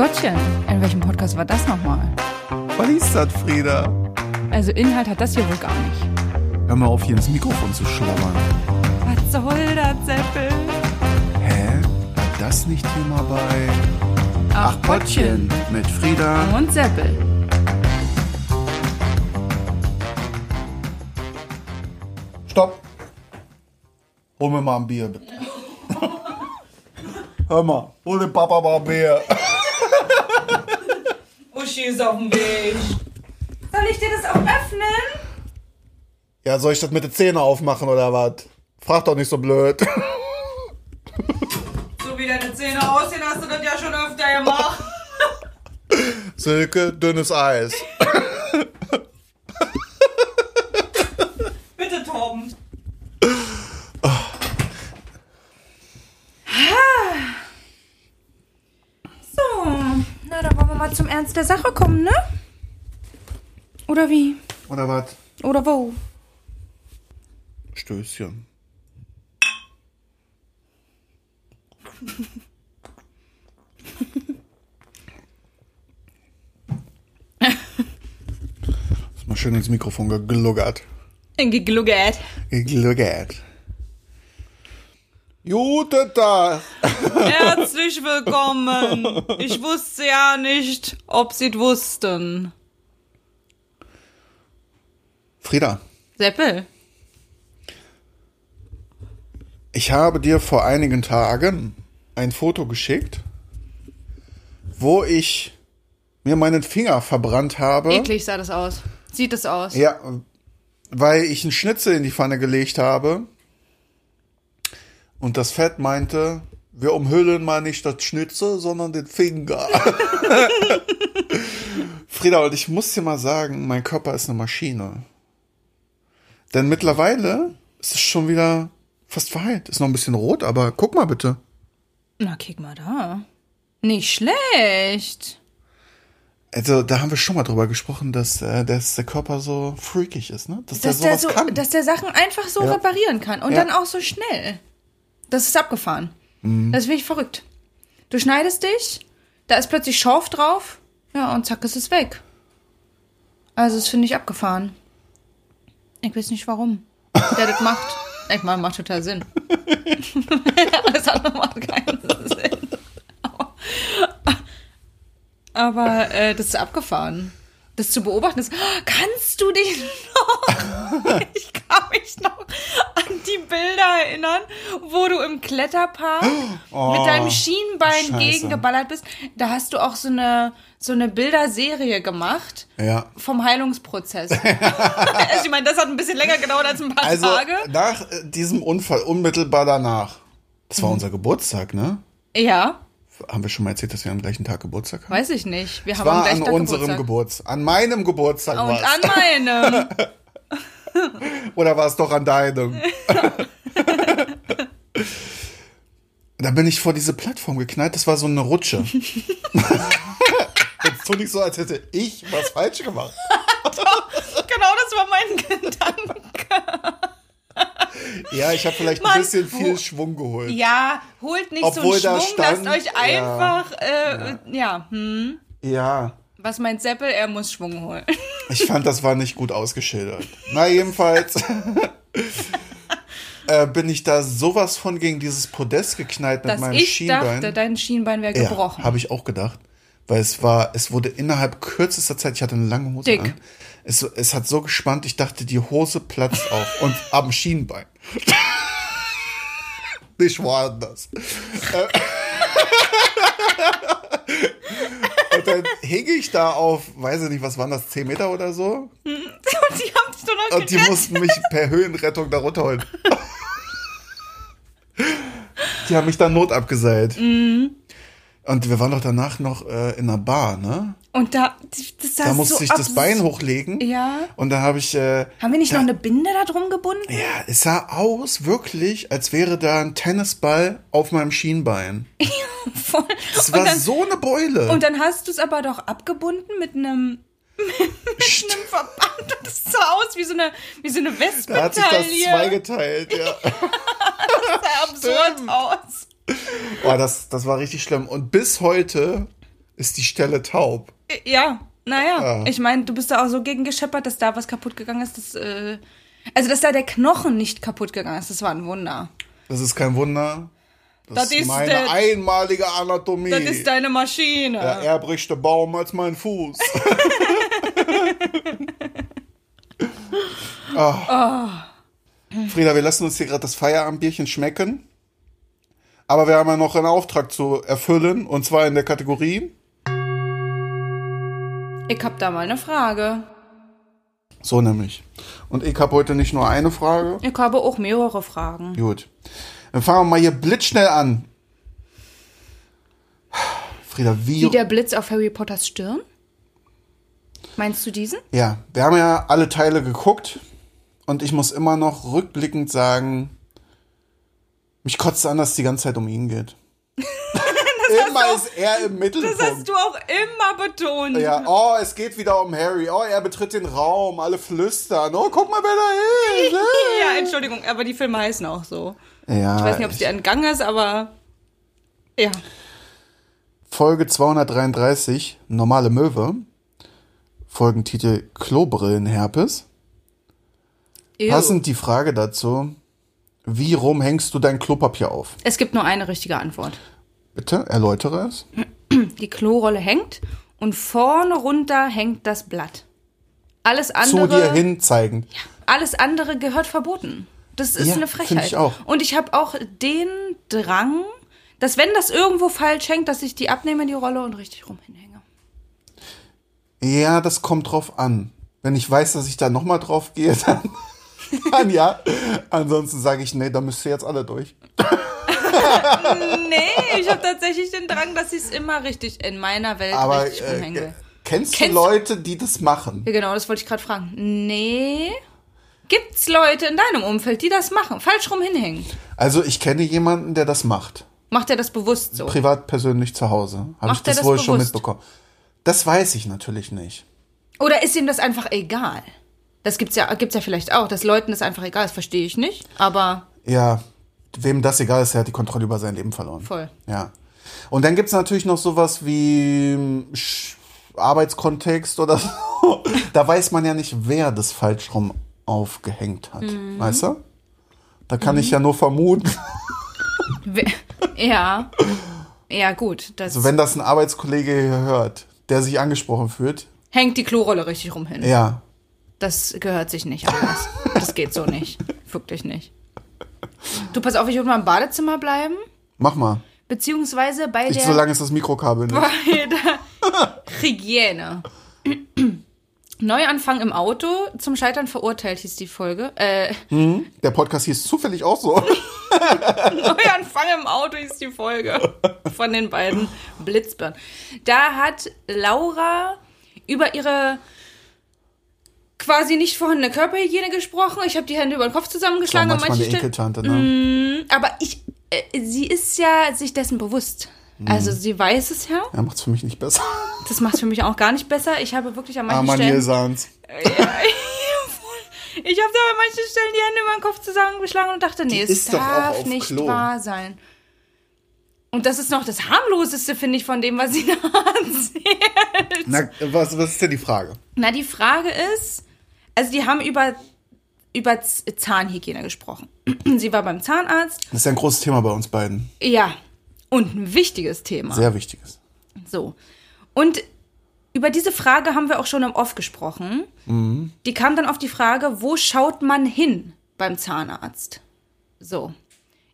Gottchen, in welchem Podcast war das nochmal? Was ist das, Frieda? Also Inhalt hat das hier wohl gar nicht. Hör mal auf, hier ins Mikrofon zu schlabbern. Was soll das, Seppel? Hä? War das nicht hier mal bei mit Frieda? Und Seppel. Stopp! Hol mir mal ein Bier, bitte. Hör mal, hol dem Papa mal ein Bier. Uschi ist auf dem Weg. Soll ich dir das auch öffnen? Ja, soll ich das mit den Zähnen aufmachen oder was? Frag doch nicht so blöd. So wie deine Zähne aussehen, hast du das ja schon öfter gemacht. Silke, dünnes Eis. Bitte, Torben. So, na, dann wollen wir mal zum Ernst der Sache kommen, ne? Oder wie? Oder was? Oder wo? Stößchen. Ist mal schön ins Mikrofon gegluggert. Gegluggert. Gegluggert. Guten Tag. Herzlich willkommen. Ich wusste ja nicht, ob Sie wussten. Frieda, Seppel. ich habe dir vor einigen Tagen ein Foto geschickt, wo ich mir meinen Finger verbrannt habe. Eklig sah das aus. Sieht es aus. Ja, weil ich einen Schnitzel in die Pfanne gelegt habe und das Fett meinte, wir umhüllen mal nicht das Schnitzel, sondern den Finger. Frieda, und ich muss dir mal sagen, mein Körper ist eine Maschine. Denn mittlerweile ist es schon wieder fast verheilt. Ist noch ein bisschen rot, aber guck mal bitte. Na, kick mal da. Nicht schlecht. Also, da haben wir schon mal drüber gesprochen, dass, äh, dass der Körper so freakig ist, ne? Dass, Dass der der, sowas so, kann. dass der Sachen einfach so Ja. reparieren kann. Und Ja. dann auch so schnell. Das ist abgefahren. Mhm. Das finde ich verrückt. Du schneidest dich, da ist plötzlich Schorf drauf, ja, und zack, ist es weg. Also, das finde ich abgefahren. Ich weiß nicht warum. Der das macht. Ich meine, macht total Sinn. Alles andere macht keinen Sinn. Aber äh, das ist abgefahren. Das zu beobachten ist, kannst du dich noch, ich kann mich noch Bilder erinnern, wo du im Kletterpark mit deinem Schienbein Oh, Scheiße. gegengeballert bist. Da hast du auch so eine, so eine Bilderserie gemacht ja. vom Heilungsprozess. also ich meine, das hat ein bisschen länger gedauert als ein paar Also Tage. nach diesem Unfall, unmittelbar danach, das Mhm. war unser Geburtstag, ne? Ja, Haben wir schon mal erzählt, dass wir am gleichen Tag Geburtstag haben? weiß ich nicht. Wir Es haben am war gleichen an Tag unserem Geburtstag. Geburtstag. An meinem Geburtstag Und war an meinem. Oder war es doch an deinem? Da bin ich vor diese Plattform geknallt, das war so eine Rutsche. Jetzt tu nicht so, als hätte ich was falsch gemacht. genau, das war mein Gedanke. Ja, ich habe vielleicht Mann, ein bisschen viel Schwung geholt. Ja, holt nicht Obwohl so einen Schwung, stand- lasst euch ja. einfach, äh, ja, hm. Ja, Was meint Seppel? Er muss Schwung holen. ich fand, das war nicht gut ausgeschildert. Na, jedenfalls äh, bin ich da sowas von gegen dieses Podest geknallt mit Dass meinem ich Schienbein. dachte, dein Schienbein wäre Ja, gebrochen. habe ich auch gedacht. Weil es war, es wurde innerhalb kürzester Zeit, ich hatte eine lange Hose Dick. an. Es, es hat so gespannt, ich dachte, die Hose platzt auf und am Schienbein. Nicht woanders. Äh, und dann hing ich da auf, weiß ich nicht, was waren das, 10 Meter oder so? Und die haben dich doch noch Und die gerettet. mussten mich per Höhenrettung da runterholen. Die haben mich dann not abgeseilt. Mhm. Und wir waren doch danach noch äh, in einer Bar, ne? Und da, das Da musste so ich das Bein hochlegen. Ja. Und da habe ich. Äh, Haben wir nicht da, noch eine Binde da drum gebunden? Ja, es sah aus wirklich, als wäre da ein Tennisball auf meinem Schienbein. Voll. Das war dann, so eine Beule. Und dann hast du es aber doch abgebunden mit einem mit einem Verband und das sah aus wie so eine, wie so eine da hat sich das zweigeteilt, ja. Das sah absurd aus. Boah, das, das war richtig schlimm. Und bis heute ist die Stelle taub. Ja, naja. Ja. Ich meine, du bist da auch so gegen gescheppert, dass da was kaputt gegangen ist. Das, äh, also, dass da der Knochen nicht kaputt gegangen ist, das war ein Wunder. Das ist kein Wunder. Das, Das ist meine der- einmalige Anatomie. Das ist deine Maschine. der Baum als mein Fuß. Ah. Frieda, wir lassen uns hier gerade das Feierabendbierchen schmecken. Aber wir haben ja noch einen Auftrag zu erfüllen. Und zwar in der Kategorie. Ich hab da mal eine Frage. So nämlich. Und ich habe heute nicht nur eine Frage. Ich habe auch mehrere Fragen. Gut. Dann fangen wir mal hier blitzschnell an. Frieda, wie. Wie der Blitz auf Harry Potters Stirn? Meinst du diesen? Ja, wir haben ja alle Teile geguckt. Und ich muss immer noch rückblickend sagen, mich kotzt an, dass es die ganze Zeit um ihn geht. immer ist er im Mittelpunkt. Das hast du auch immer betont. Ja, oh, es geht wieder um Harry. Oh, er betritt den Raum, alle flüstern. Oh, guck mal, wer da ist. Ja, Entschuldigung, aber die Filme heißen auch so. Ja, Ich weiß nicht, ob es dir entgangen ist, aber ja. Folge 233, normale Möwe. Folgentitel Klobrillenherpes. Ew. Passend die Frage dazu, wie rum hängst du dein Klopapier auf? Es gibt nur eine richtige Antwort. Bitte, erläutere es. Die Klorolle hängt und vorne runter hängt das Blatt. Alles andere, Zu dir hin zeigen. alles andere gehört verboten. Das ist Ja, eine Frechheit. ich auch. Und ich habe auch den Drang, dass wenn das irgendwo falsch hängt, dass ich die abnehme, die Rolle und richtig rum hinhänge. Ja, das kommt drauf an. Wenn ich weiß, dass ich da nochmal drauf gehe, dann, dann ja. Ansonsten sage ich, nee, da müsst ihr jetzt alle durch. Nee, ich habe tatsächlich den Drang, dass ich es immer richtig in meiner Welt Aber richtig will. äh, kennst, Kennst- du Leute, die das machen? Ja, genau, das wollte ich gerade fragen. Nee. Gibt's Leute in deinem Umfeld, die das machen? Falsch rum hinhängen. Also ich kenne jemanden, der das macht. Macht er das bewusst so? Privat persönlich zu Hause. Habe ich das, das wohl schon bewusst? mitbekommen. Das weiß ich natürlich nicht. Oder ist ihm das einfach egal? Das gibt's ja, gibt's ja vielleicht auch, dass Leuten das einfach egal ist, verstehe ich nicht. Aber Ja, wem das egal ist, der hat die Kontrolle über sein Leben verloren. voll. Ja. Und dann gibt's natürlich noch sowas wie Sch- Arbeitskontext oder so. Da weiß man ja nicht, wer das falsch rum aufgehängt hat. Mhm. Weißt du? Da kann ich ja nur vermuten. Ja. Ja, gut. Also wenn das ein Arbeitskollege hier hört, der sich angesprochen fühlt, hängt die Klorolle richtig rum hin. ja, Das gehört sich nicht anders. Das geht so nicht. Wirklich nicht. Du, pass auf, ich würde mal im Badezimmer bleiben. mach mal. Beziehungsweise bei Ich, der, solange ist das Mikrokabel nicht. bei der Hygiene. Neuanfang im Auto, zum Scheitern verurteilt hieß die Folge. Äh, Der Podcast hieß zufällig auch so. Neuanfang im Auto hieß die Folge von den beiden Blitzbirnen. Da hat Laura über ihre quasi nicht vorhandene Körperhygiene gesprochen. Ich habe die Hände über den Kopf zusammengeschlagen an manchmal eine manchen Stellen. Ekeltante, ne? Aber ich, äh, sie ist ja sich dessen bewusst. Also sie weiß es ja. Ja, macht's für mich nicht besser. Das macht für mich auch gar nicht besser. Ich habe wirklich an manchen Armer Stellen. Nilsans. Ich habe da an manchen Stellen die Hände über den Kopf zusammengeschlagen und dachte, nee, Die es darf nicht Klo. wahr sein. Und das ist noch das harmloseste, finde ich, von dem, was sie da erzählt. Na, was, was ist denn die Frage? Na, die Frage ist, also die haben über, über Zahnhygiene gesprochen. Sie war beim Zahnarzt. Das ist ja ein großes Thema bei uns beiden. Ja, und ein wichtiges Thema. Sehr wichtiges. So. Und über diese Frage haben wir auch schon im Off gesprochen. Die kam dann auf die Frage, wo schaut man hin beim Zahnarzt? So.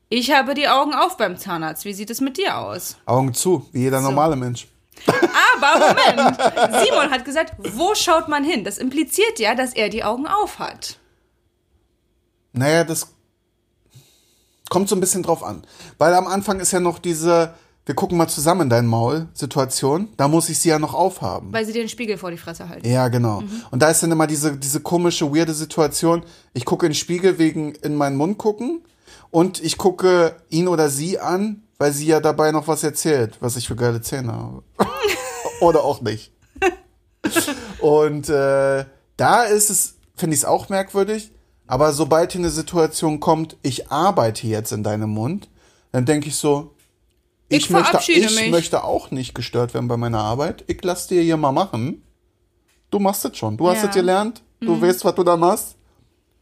Ich habe die Augen auf beim Zahnarzt. Wie sieht es mit dir aus? Augen zu, wie jeder normale Mensch. Aber Moment. Simon hat gesagt, wo schaut man hin? Das impliziert ja, dass er die Augen auf hat. Naja, das kommt so ein bisschen drauf an. Weil am Anfang ist ja noch diese, wir gucken mal zusammen in dein Maul Situation. Da muss ich sie ja noch aufhaben. Weil sie dir den Spiegel vor die Fresse halten. Ja, genau. Und da ist dann immer diese, diese komische, weirde Situation. Ich gucke in den Spiegel wegen in meinen Mund gucken und ich gucke ihn oder sie an, weil sie ja dabei noch was erzählt, was ich für geile Zähne habe. oder auch nicht. und äh, da ist es, finde ich es auch merkwürdig. Aber sobald hier eine Situation kommt, ich arbeite jetzt in deinem Mund, dann denke ich so, Ich möchte, verabschiede ich mich. möchte auch nicht gestört werden bei meiner Arbeit. Ich lass dir hier mal machen. Du machst es schon. Du hast Ja. Mhm. es gelernt. Du weißt, was du da machst.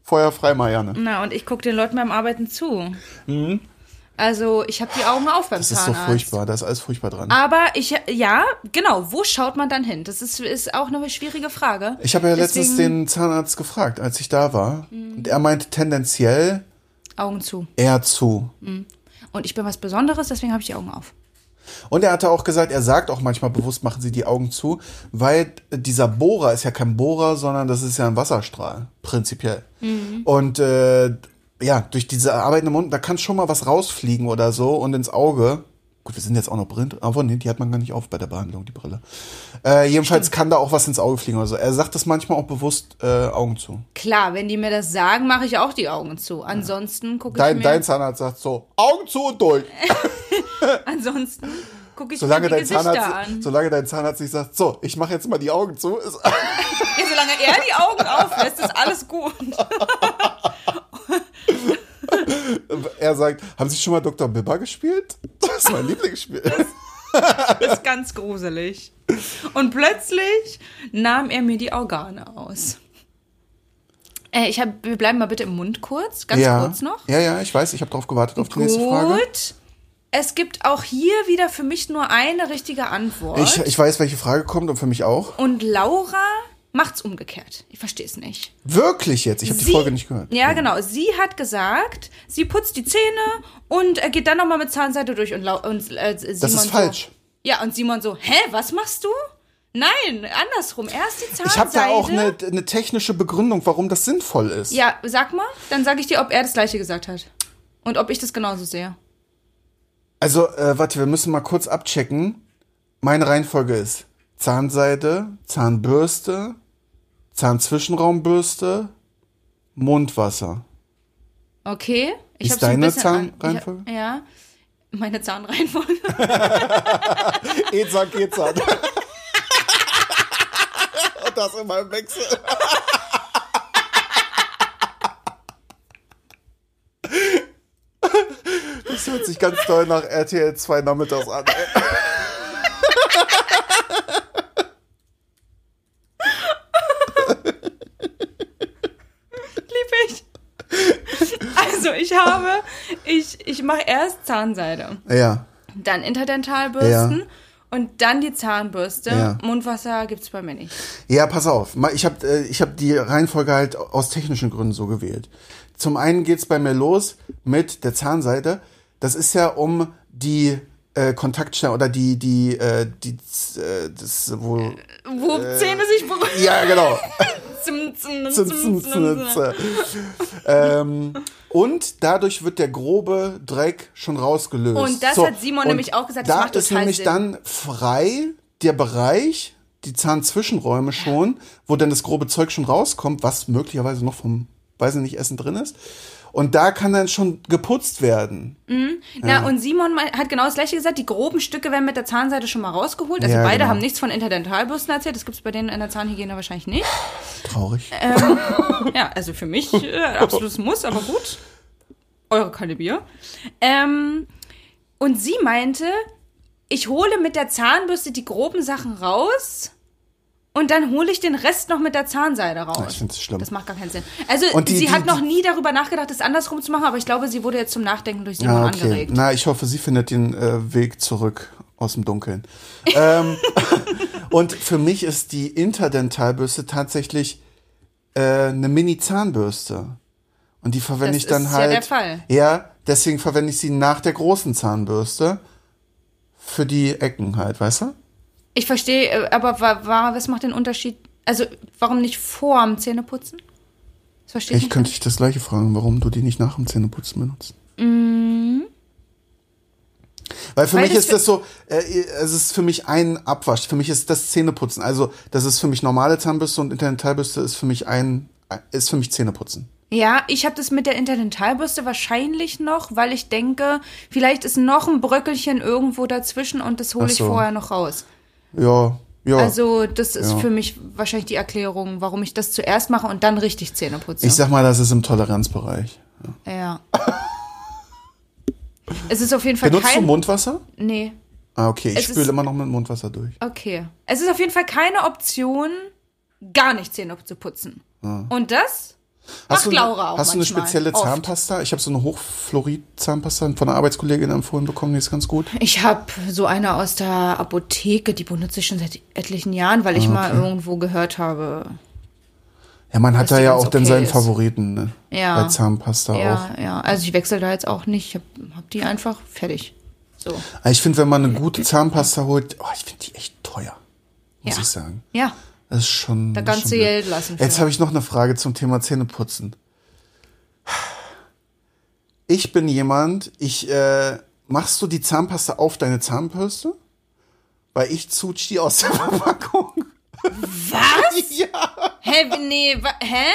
Feuer frei, Marianne. Na, und ich gucke den Leuten beim Arbeiten zu. Also, ich habe die Augen auf beim Mhm. Das ist so Zahnarzt. furchtbar. Da ist alles furchtbar dran. Aber ich, ja, genau, wo schaut man dann hin? Das ist, ist auch eine schwierige Frage. Ich habe ja letztens Deswegen- den Zahnarzt gefragt, als ich da war. Mhm. Und er meinte tendenziell Augen zu. eher zu. Und ich bin was Besonderes, deswegen habe ich die Augen auf. Und er hatte auch gesagt, er sagt auch manchmal bewusst, machen Sie die Augen zu, weil dieser Bohrer ist ja kein Bohrer, sondern das ist ja ein Wasserstrahl, prinzipiell. Und äh, ja, durch diese Arbeit im Mund, da kann schon mal was rausfliegen oder so und ins Auge. Gut, wir sind jetzt auch noch blind, aber nee, die hat man gar nicht auf bei der Behandlung, die Brille. Äh, jedenfalls kann da auch was ins Auge fliegen oder so. Er sagt das manchmal auch bewusst äh, Augen zu. Klar, wenn die mir das sagen, mache ich auch die Augen zu. Ansonsten gucke ich mir, dein Zahnarzt sagt so, Augen zu und durch. ansonsten gucke ich Solange mir die dein, Gesichter Zahnarzt, an. solange dein Zahnarzt nicht sagt, so, ich mache jetzt mal die Augen zu, Ja, solange er die Augen auflässt, ist alles gut. Er sagt, haben Sie schon mal Dr. Bibber gespielt? Das ist mein Lieblingsspiel. Das ist ganz gruselig. Und plötzlich nahm er mir die Organe aus. Äh, ich hab, wir bleiben mal bitte im Mund kurz, ganz ja. kurz noch. Ja, ja, ich weiß, ich habe darauf gewartet auf die nächste Frage. Gut. Es gibt auch hier wieder für mich nur eine richtige Antwort. Ich, ich weiß, welche Frage kommt und für mich auch. Und Laura macht's umgekehrt. Ich verstehe es nicht. Wirklich jetzt? Ich habe die Folge nicht gehört. Ja, genau. Sie hat gesagt, sie putzt die Zähne und äh, geht dann nochmal mit Zahnseide durch und, Lau und äh, Simon Das ist falsch. So, ja, und Simon so, hä, was machst du? Nein, andersrum. Erst die Zahnseide. Ich habe da auch eine, eine technische Begründung, warum das sinnvoll ist. Ja, sag mal, dann sage ich dir, ob er das gleiche gesagt hat. Und ob ich das genauso sehe. Also, äh, warte, wir müssen mal kurz abchecken. Meine Reihenfolge ist Zahnseide, Zahnbürste, Zahnzwischenraumbürste, Mundwasser. Okay? Ich Ist deine an- Zahnreihenfolge? Ich, hab- ja. Meine Zahnreihenfolge. Ezan, Gezan. Und das immer im Wechsel. Das hört sich ganz toll nach RTL 2 nachmittags an. ey. Lieb ich. Also, ich habe, ich, ich mache erst Zahnseide, Ja, dann Interdentalbürsten Ja. und dann die Zahnbürste. Ja. Mundwasser gibt's bei mir nicht. ja, pass auf. Ich habe äh, ich hab die Reihenfolge halt aus technischen Gründen so gewählt. Zum einen geht's bei mir los mit der Zahnseide. Das ist ja um die äh, Kontaktstelle oder die, die, äh, die, äh, das, wo, Wo Zähne sich berühren. ja, genau. Ähm, und dadurch wird der grobe Dreck schon rausgelöst. Und das hat Simon nämlich auch gesagt, das da macht ist nämlich Sinn. dann frei der Bereich, die Zahnzwischenräume schon, wo dann das grobe Zeug schon rauskommt, was möglicherweise noch vom, weiß ich nicht, Essen drin ist. Und da kann dann schon geputzt werden. Na, und Simon hat genau das gleiche gesagt. Die groben Stücke werden mit der Zahnseide schon mal rausgeholt. Also Ja, beide genau. haben nichts von Interdentalbürsten erzählt. Das gibt's bei denen in der Zahnhygiene wahrscheinlich nicht. Traurig. Ja, also für mich äh, absolutes Muss, aber gut. Eure kalte Bier. Ähm, und sie meinte, ich hole mit der Zahnbürste die groben Sachen raus und dann hole ich den Rest noch mit der Zahnseide raus. ich find's schlimm. Das macht gar keinen Sinn. Also die- sie die- hat noch nie darüber nachgedacht, das andersrum zu machen, aber ich glaube, sie wurde jetzt zum Nachdenken durch Simon Ja, okay. angeregt. Na, ich hoffe, sie findet den äh, Weg zurück aus dem Dunkeln. ähm, und für mich ist die Interdentalbürste tatsächlich äh, eine Mini-Zahnbürste. Und die verwende Das ich dann ist ja halt. der Fall. Ja, deswegen verwende ich sie nach der großen Zahnbürste. Für die Ecken halt, weißt du? Ich verstehe, äh, aber wa, wa, was macht den Unterschied? Also, warum nicht vorm Zähneputzen? Das verstehe ich Ich könnte dich das gleiche fragen, warum du die nicht nach dem Zähneputzen benutzt. Weil für Weil mich das ist das so, äh, es ist für mich ein Abwasch. Für mich ist das Zähneputzen. Also, das ist für mich normale Zahnbürste und Interdentalbürste ist für mich ein, ist für mich Zähneputzen. Ja, ich habe das mit der Interdentalbürste wahrscheinlich noch, weil ich denke, vielleicht ist noch ein Bröckelchen irgendwo dazwischen und das hole ich so. vorher noch raus. Ja, ja. Also, das ist Ja. für mich wahrscheinlich die Erklärung, warum ich das zuerst mache und dann richtig Zähne putze. ich sag mal, das ist im Toleranzbereich. ja. es ist auf jeden Fall Benutzt du kein. Mundwasser? nee. Ah, okay. Ich Es spüle ist- immer noch mit Mundwasser durch. Okay. Es ist auf jeden Fall keine Option, gar nicht Zähne zu putzen. Und das macht du, Laura auch Hast du eine spezielle Oft. Zahnpasta? Ich habe so eine Hochfluorid-Zahnpasta von einer Arbeitskollegin empfohlen bekommen, die ist ganz gut. Ich habe so eine aus der Apotheke, die benutze ich schon seit etlichen Jahren, weil ich mal irgendwo gehört habe. Ja, man hat da ja auch dann okay seinen ist. Favoriten, ne? Ja. Bei Zahnpasta auch. Ja, ja. Also ich wechsle da jetzt auch nicht. Ich habe hab die einfach fertig. So. Aber Ich finde, wenn man eine gute Zahnpasta holt, oh, ich finde die echt teuer. Muss Ja. ich sagen. Ja. Das ist schon. Da kannst du. Geld lassen. Jetzt habe ich noch eine Frage zum Thema Zähneputzen. Ich bin jemand, ich, äh, machst du die Zahnpasta auf deine Zahnbürste? Weil ich zutsch die aus der Verpackung. Was? Ja. Hä? Nee, wa hä?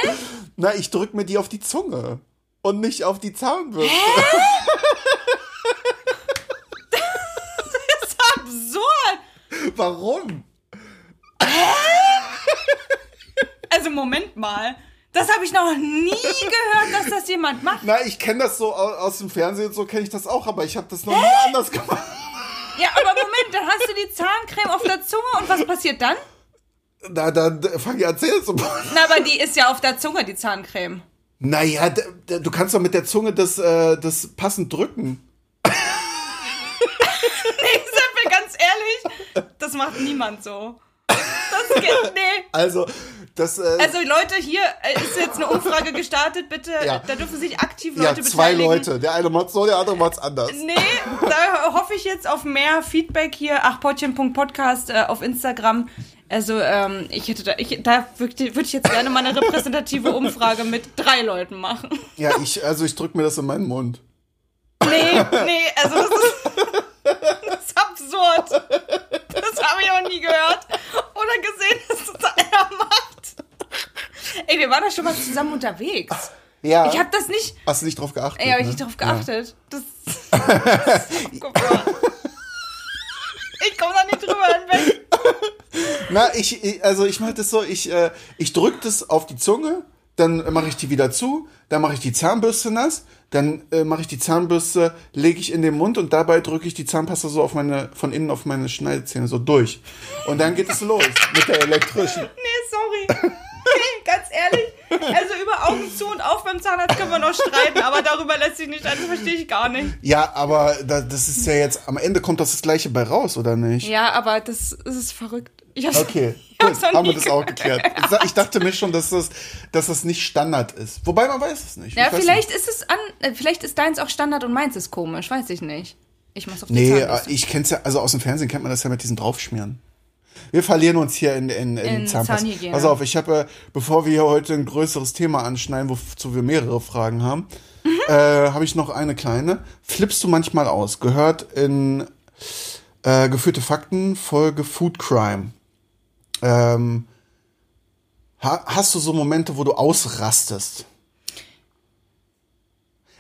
Na, ich drück mir die auf die Zunge. Und nicht auf die Zahnbürste. Das ist absurd. Warum? Also Moment mal. Das habe ich noch nie gehört, dass das jemand macht. Na, ich kenne das so au- aus dem Fernsehen und so kenne ich das auch, aber ich habe das noch nie anders gemacht. Ja, aber Moment, dann hast du die Zahncreme auf der Zunge und was passiert dann? Na, dann äh, fang ich an zu putzen. Na, aber die ist ja auf der Zunge, die Zahncreme. Naja, du kannst doch mit der Zunge das, äh, das passend drücken. Nee, wir ganz ehrlich, das macht niemand so. Das geht, nee. Also, das, äh, Also Leute, hier äh, ist jetzt eine Umfrage gestartet, bitte. Ja. Da dürfen sich aktiv ja, Leute zwei beteiligen. Leute. Der eine macht so, der andere macht's anders. Nee, da hoffe ich jetzt auf mehr Feedback hier. Achpottchen.podcast äh, auf Instagram. Also, ähm, ich hätte da, ich, da würde würd ich jetzt gerne mal eine repräsentative Umfrage mit drei Leuten machen. Ja, ich, also ich drück mir das in meinen Mund. Nee, nee, also das ist, das ist absurd. Das habe ich auch nie gehört oder gesehen, dass das einer macht. Ey, wir waren doch schon mal zusammen unterwegs. Ja. Ich habe das nicht, Hast du nicht drauf geachtet? ey, habe ich ne? nicht drauf geachtet. Das, das ist abgefahren. Ich komme da nicht drüber hinweg. Na, ich, ich- also ich mache das so, ich, äh, ich drück das auf die Zunge, dann mache ich die wieder zu, dann mache ich die Zahnbürste nass, dann äh, mache ich die Zahnbürste, lege ich in den Mund und dabei drücke ich die Zahnpasta so auf meine, von innen auf meine Schneidezähne so durch. Und dann geht es los mit der elektrischen. Nee, sorry. Nee, ganz ehrlich. Also über Augen zu und auf beim Zahnarzt können wir noch streiten, aber darüber lässt sich nicht, also verstehe ich gar nicht. Ja, aber da, das ist ja jetzt, am Ende kommt das das gleiche bei raus, oder nicht? Ja, aber das, das ist verrückt. Ich hab's, Okay, ich hab's noch haben wir das auch geklärt. Ich, dachte mir schon, dass das, dass das nicht Standard ist. Wobei man weiß es nicht. Ja, vielleicht ist es an, äh, vielleicht ist deins auch Standard und meins ist komisch, weiß ich nicht. Ich mach's auf die Nee, Zahnbürste. äh, ich kenn's ja, also aus dem Fernsehen kennt man das ja mit diesen Draufschmieren. Wir verlieren uns hier in, in, in, In Zahnpasta. Zahnhygiene. Pass auf, ich habe, äh, bevor wir hier heute ein größeres Thema anschneiden, wozu wir mehrere Fragen haben, Mhm. äh, habe ich noch eine kleine. Flippst du manchmal aus? Gehört in äh, Geführte Fakten, Folge Food Crime. Ähm, ha, hast du so Momente, wo du ausrastest?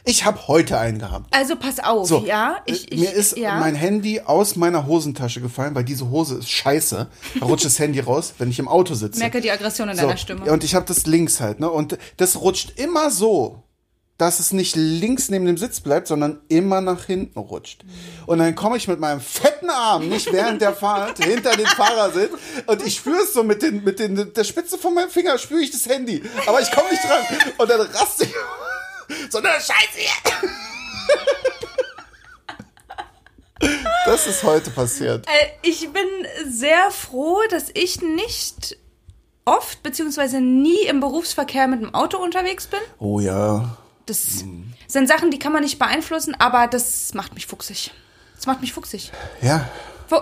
Ich habe heute einen gehabt. Also pass auf, So, ja. Ich, äh, ich, mir ist ja. mein Handy aus meiner Hosentasche gefallen, weil diese Hose ist scheiße. Da rutscht das Handy raus, wenn ich im Auto sitze. merke die Aggression in so, deiner Stimme. Und ich habe das links halt, ne? Und das rutscht immer so, dass es nicht links neben dem Sitz bleibt, sondern immer nach hinten rutscht. Und dann komme ich mit meinem fetten Arm, nicht während der Fahrt, hinter den Fahrersitz und ich spüre es so mit, den, mit den, der Spitze von meinem Finger, spüre ich das Handy. Aber ich komme nicht dran. Und dann raste ich. So eine Scheiße hier. Das ist heute passiert. Äh, ich bin sehr froh, dass ich nicht oft beziehungsweise nie im Berufsverkehr mit dem Auto unterwegs bin. Oh ja. Das sind Sachen, die kann man nicht beeinflussen, aber das macht mich fuchsig. Das macht mich fuchsig. Ja. Fu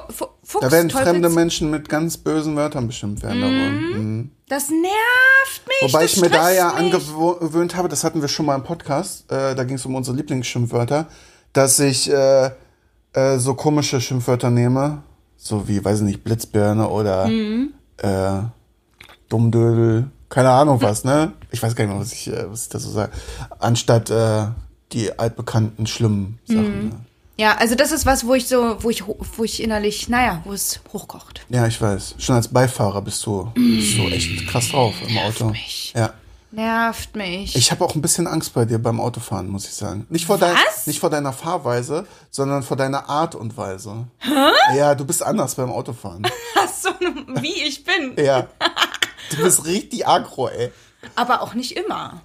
Fuchs, Da werden Teufels- fremde Menschen mit ganz bösen Wörtern bestimmt werden. Mhm. Das nervt mich. Wobei ich mir da ja mich. angewöhnt habe, das hatten wir schon mal im Podcast, äh, da ging es um unsere Lieblingsschimpfwörter, dass ich äh, äh, so komische Schimpfwörter nehme, so wie, weiß ich nicht, Blitzbirne oder Mhm. äh, Dummdödel, keine Ahnung was, ne? Ich weiß gar nicht mehr, was ich, äh, was ich da so sage. Anstatt äh, die altbekannten schlimmen Sachen. Mhm. Ne? Ja, also das ist was, wo ich so, wo ich, wo ich innerlich, naja, wo es hochkocht. Ja, ich weiß. Schon als Beifahrer bist du, bist du echt krass drauf im Auto. mich. Ja. Nervt mich. Ich habe auch ein bisschen Angst bei dir beim Autofahren, muss ich sagen. Nicht vor, dein, Was? nicht vor deiner Fahrweise, sondern vor deiner Art und Weise. Hä? Ja, du bist anders beim Autofahren. Hast so wie ich bin. ja. Du bist richtig aggro, ey. Aber auch nicht immer.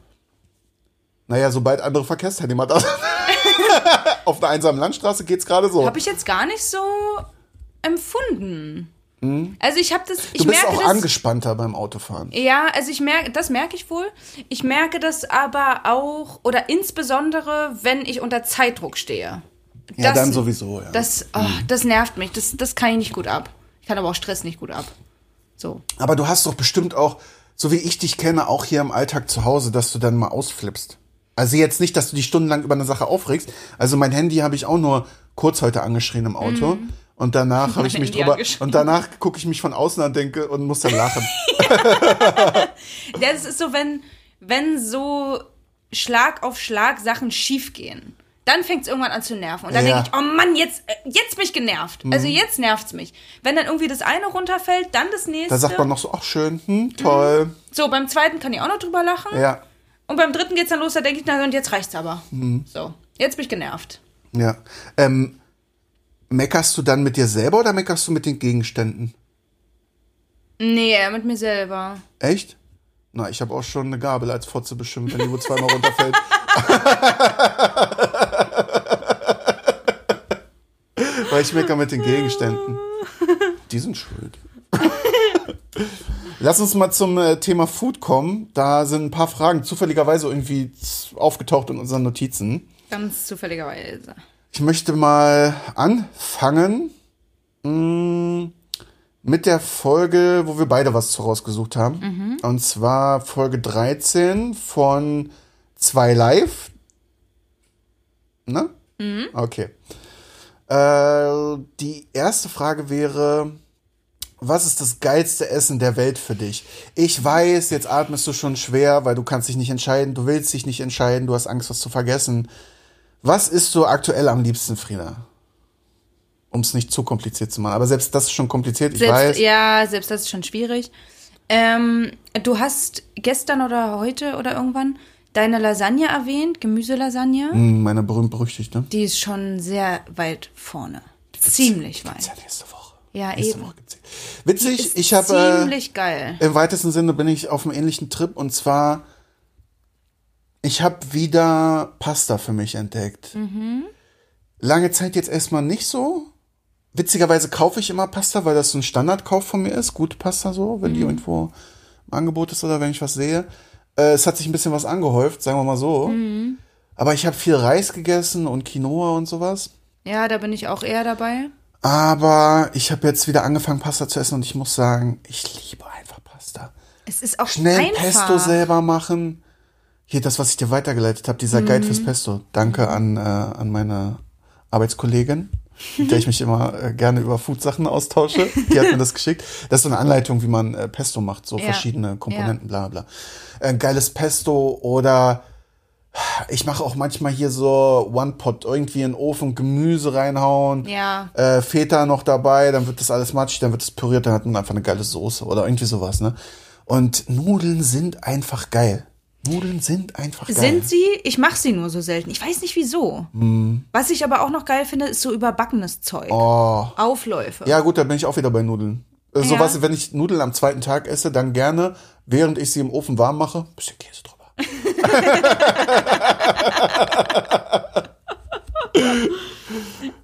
Naja, sobald andere Verkehrsteilnehmer da sind. Auf einer einsamen Landstraße geht's gerade so. Habe ich jetzt gar nicht so empfunden. Also ich habe das, ich du bist merke auch das. angespannter beim Autofahren. Ja, also ich merke, das merke ich wohl. Ich merke das aber auch oder insbesondere, wenn ich unter Zeitdruck stehe. Ja, Das- dann sowieso, ja. Das, oh, das nervt mich. Das, das kann ich nicht gut ab. Ich kann aber auch Stress nicht gut ab. So. Aber du hast doch bestimmt auch, so wie ich dich kenne, auch hier im Alltag zu Hause, dass du dann mal ausflippst. Also jetzt nicht, dass du dich stundenlang über eine Sache aufregst. Also mein Handy habe ich auch nur kurz heute angeschrien im Auto. Und danach habe ich mich drüber. Und danach gucke ich mich von außen an denke und muss dann lachen. Das ist so, wenn, wenn so Schlag auf Schlag Sachen schief gehen. Dann fängt es irgendwann an zu nerven. Und dann Ja. denke ich, oh Mann, jetzt, äh, jetzt bin ich genervt. Also jetzt nervt's mich. Wenn dann irgendwie das eine runterfällt, dann das nächste. Da sagt man noch so, ach schön, hm, toll. so, beim zweiten kann ich auch noch drüber lachen. Ja, Und beim dritten geht's dann los, da denke ich, na und jetzt reicht's aber. Mhm. So, jetzt bin ich genervt. ja. Ähm, meckerst du dann mit dir selber oder meckerst du mit den Gegenständen? Nee, eher mit mir selber. Echt? Na, ich habe auch schon eine Gabel als Fotze beschimpft, wenn die wo zweimal runterfällt. Weil ich mecker mit den Gegenständen. Die sind schuld. Lass uns mal zum äh, Thema Food kommen. Da sind ein paar Fragen zufälligerweise irgendwie aufgetaucht in unseren Notizen. Ganz zufälligerweise. Ich möchte mal anfangen mh, mit der Folge, wo wir beide was zu rausgesucht haben. Und zwar Folge 13 von 2 Live. Ne? Okay. Äh, die erste Frage wäre, was ist das geilste Essen der Welt für dich? Ich weiß, jetzt atmest du schon schwer, weil du kannst dich nicht entscheiden, du willst dich nicht entscheiden, du hast Angst, was zu vergessen. Was isst du aktuell am liebsten, Frieda? Um es nicht zu kompliziert zu machen. Aber selbst das ist schon kompliziert, ich Selbst, weiß. ja, selbst das ist schon schwierig. Ähm, du hast gestern oder heute oder irgendwann deine Lasagne erwähnt, Gemüselasagne. Hm, Meine berühmt-berüchtigt, ne? Die ist schon sehr weit vorne. Ziemlich weit. ja nächste Woche. Ja, Nächste eben. Woche. Witzig, ich habe äh, ziemlich geil. im weitesten Sinne bin ich auf einem ähnlichen Trip und zwar ich habe wieder Pasta für mich entdeckt. Mhm. Lange Zeit jetzt erstmal nicht so. Witzigerweise kaufe ich immer Pasta, weil das so ein Standardkauf von mir ist. Gute Pasta so, wenn die Mhm. irgendwo im Angebot ist oder wenn ich was sehe. Äh, es hat sich ein bisschen was angehäuft, sagen wir mal so. Mhm. Aber ich habe viel Reis gegessen und Quinoa und sowas. Ja, da bin ich auch eher dabei. Aber ich habe jetzt wieder angefangen, Pasta zu essen und ich muss sagen, ich liebe einfach Pasta. Es ist auch Schnell einfach. Pesto selber machen. Hier, das, was ich dir weitergeleitet habe, dieser Guide fürs Pesto. Danke an, äh, an meine Arbeitskollegin, mit der ich mich immer äh, gerne über Food-Sachen austausche. Die hat mir das geschickt. Das ist so eine Anleitung, wie man äh, Pesto macht, so Ja. verschiedene Komponenten, bla bla. Äh, geiles Pesto oder ich mache auch manchmal hier so One-Pot, irgendwie in den Ofen Gemüse reinhauen. Ja. Äh, Feta noch dabei, dann wird das alles matschig, dann wird es püriert, dann hat man einfach eine geile Soße oder irgendwie sowas, ne? Und Nudeln sind einfach geil. Nudeln sind einfach geil. Sind sie? Ich mache sie nur so selten. Ich weiß nicht wieso. Was ich aber auch noch geil finde, ist so überbackenes Zeug. Oh. Aufläufe. Ja, gut, da bin ich auch wieder bei Nudeln. Äh, Ja. Sowas, wenn ich Nudeln am zweiten Tag esse, dann gerne, während ich sie im Ofen warm mache, bisschen Käse drüber.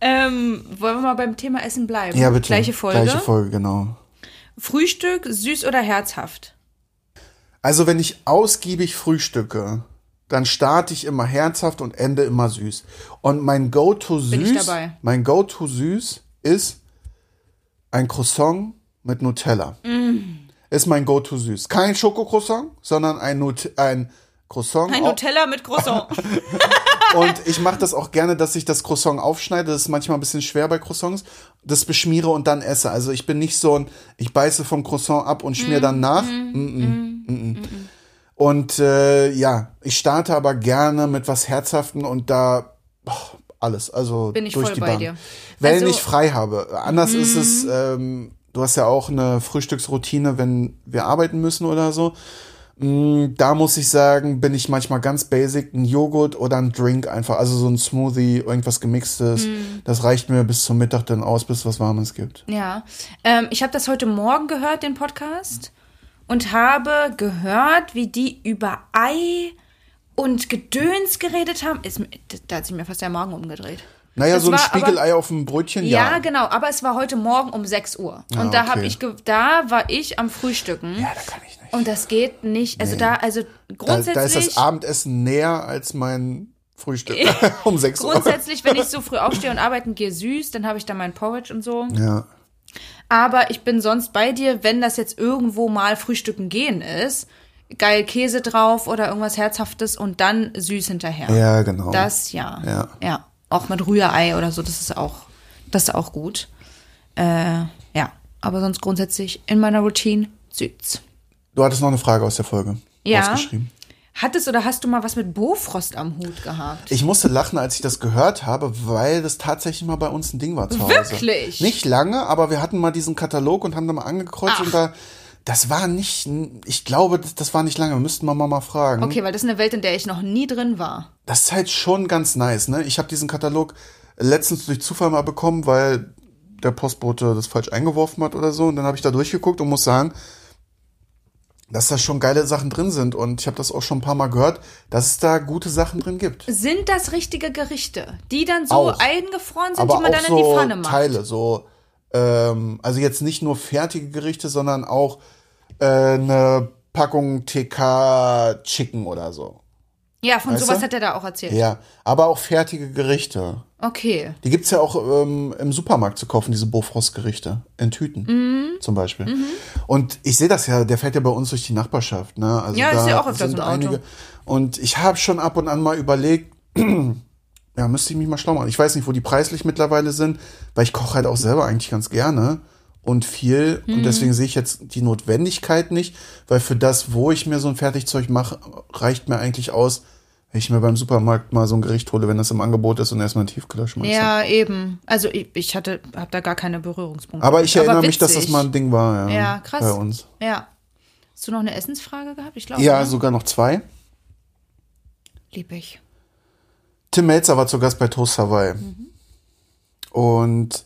Ähm, wollen wir mal beim Thema Essen bleiben? Ja, bitte. Gleiche Folge. Gleiche Folge, genau. Frühstück, süß oder herzhaft? Also, wenn ich ausgiebig frühstücke, dann starte ich immer herzhaft und ende immer süß. Und mein Go-To süß, mein Go-To süß ist ein Croissant mit Nutella. Mm. Ist mein Go-To süß. Kein Schokocroissant, sondern ein, Nut ein Croissant. Ein Nutella mit Croissant. Und ich mache das auch gerne, dass ich das Croissant aufschneide. Das ist manchmal ein bisschen schwer bei Croissants. Das beschmiere und dann esse. Also ich bin nicht so ein, ich beiße vom Croissant ab und schmier dann nach. Mm -mm, mm -mm. Und äh, ja, ich starte aber gerne mit was Herzhaften und da boah, alles, also Bin ich durch voll die bei Bahn. dir. Wenn Also- ich frei habe. Anders ist es, ähm, du hast ja auch eine Frühstücksroutine, wenn wir arbeiten müssen oder so. Mm, Da muss ich sagen, bin ich manchmal ganz basic, ein Joghurt oder ein Drink einfach, also so ein Smoothie, irgendwas gemixtes. Mhm. Das reicht mir bis zum Mittag dann aus, bis es was Warmes gibt. Ja. Ähm, ich habe das heute Morgen gehört, den Podcast, und habe gehört, wie die über Ei und Gedöns geredet haben. Ist, da hat sich mir fast der Magen umgedreht. Naja, Das so ein war aber- Spiegelei auf dem Brötchen, Ja, ja. genau, aber es war heute Morgen um 6 Uhr. Und Ah, da okay. habe ich da war ich am Frühstücken. Ja, da kann ich nicht. Und das geht nicht. Also Nee. da, also Da, grundsätzlich. da ist das Abendessen näher als mein Frühstück um 6 Uhr. Grundsätzlich, wenn ich so früh aufstehe und arbeiten gehe, süß, dann habe ich da mein Porridge und so. Ja. Aber ich bin sonst bei dir, wenn das jetzt irgendwo mal Frühstücken gehen ist, geil Käse drauf oder irgendwas Herzhaftes und dann süß hinterher. Ja, genau. Das ja. Ja. Ja. Auch mit Rührei oder so, das ist auch, das ist auch gut. Äh, ja. Aber sonst grundsätzlich in meiner Routine süß. Du hattest noch eine Frage aus der Folge Ja. ausgeschrieben. Hattest oder hast du mal was mit Bofrost am Hut gehabt? Ich musste lachen, als ich das gehört habe, weil das tatsächlich mal bei uns ein Ding war zu Hause. Wirklich? Nicht lange, aber wir hatten mal diesen Katalog und haben da mal angekreuzt Ach. und da, das war nicht, ich glaube, das, war nicht lange, müssten wir mal, mal fragen. Okay, weil das ist eine Welt, in der ich noch nie drin war. Das ist halt schon ganz nice, ne? Ich habe diesen Katalog letztens durch Zufall mal bekommen, weil der Postbote das falsch eingeworfen hat oder so. Und dann habe ich da durchgeguckt und muss sagen, dass da schon geile Sachen drin sind. Und ich habe das auch schon ein paar Mal gehört, dass es da gute Sachen drin gibt. Sind das richtige Gerichte, die dann so Auch. eingefroren sind, Aber die man dann in die Pfanne macht? Teile, so ähm, also jetzt nicht nur fertige Gerichte, sondern auch äh, eine Packung TK Chicken oder so. Ja, von Weißt sowas du? hat er da auch erzählt. Ja, aber auch fertige Gerichte. Okay. Die gibt's ja auch ähm, im Supermarkt zu kaufen, diese Bofrost-Gerichte. In Tüten Mhm. zum Beispiel. Und ich sehe das ja, der fährt ja bei uns durch die Nachbarschaft. Ne? Also Ja, da ist ja auch öfters sind im Auto. einige. Und ich habe schon ab und an mal überlegt, ja, müsste ich mich mal schlau machen. Ich weiß nicht, wo die preislich mittlerweile sind, weil ich koche halt auch selber eigentlich ganz gerne und viel. Mhm. Und deswegen sehe ich jetzt die Notwendigkeit nicht, weil für das, wo ich mir so ein Fertigzeug mache, reicht mir eigentlich aus, wenn ich mir beim Supermarkt mal so ein Gericht hole, wenn das im Angebot ist und erstmal in den Tiefkühler schmeiße. Ja, eben. Also ich, ich hatte, habe da gar keine Berührungspunkte. Aber ich erinnere mich, dass das mal ein Ding war, ja. Ja, krass. Bei uns. Ja. Hast du noch eine Essensfrage gehabt? Ich glaube. Ja, ne? sogar noch zwei. Lieb ich. Tim Melzer war zu Gast bei Toast Hawaii. Und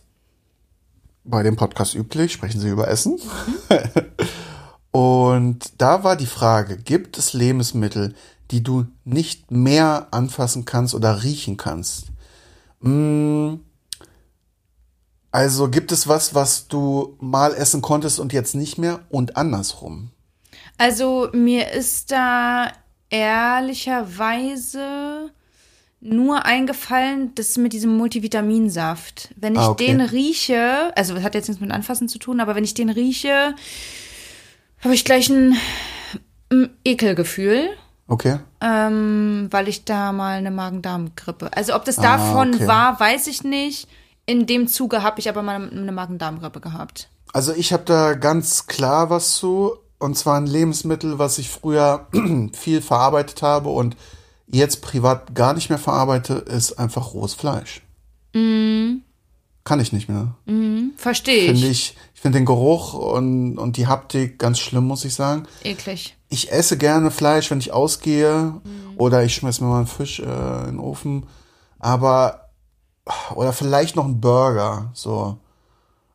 bei dem Podcast üblich sprechen sie über Essen. Und da war die Frage, gibt es Lebensmittel, die du nicht mehr anfassen kannst oder riechen kannst? Mm, Also gibt es was, was du mal essen konntest und jetzt nicht mehr und andersrum? Also mir ist da ehrlicherweise nur eingefallen, das mit diesem Multivitaminsaft. Wenn ich Ah, okay. den rieche, also das hat jetzt nichts mit Anfassen zu tun, aber wenn ich den rieche, habe ich gleich ein mm, Ekelgefühl. Okay. ähm, weil ich da mal eine Magen-Darm-Grippe. Also ob das Ah, davon okay. war, weiß ich nicht. In dem Zuge habe ich aber mal eine Magen-Darm-Grippe gehabt. Also ich habe da ganz klar was zu. Und zwar ein Lebensmittel, was ich früher viel verarbeitet habe und jetzt privat gar nicht mehr verarbeite, ist einfach rohes Fleisch. Kann ich nicht mehr. Verstehe Finde ich. ich, ich finde den Geruch und, und die Haptik ganz schlimm, muss ich sagen. Eklig. Ich esse gerne Fleisch, wenn ich ausgehe oder ich schmeiß mir mal einen Fisch äh, in den Ofen. Aber, oder vielleicht noch einen Burger, so.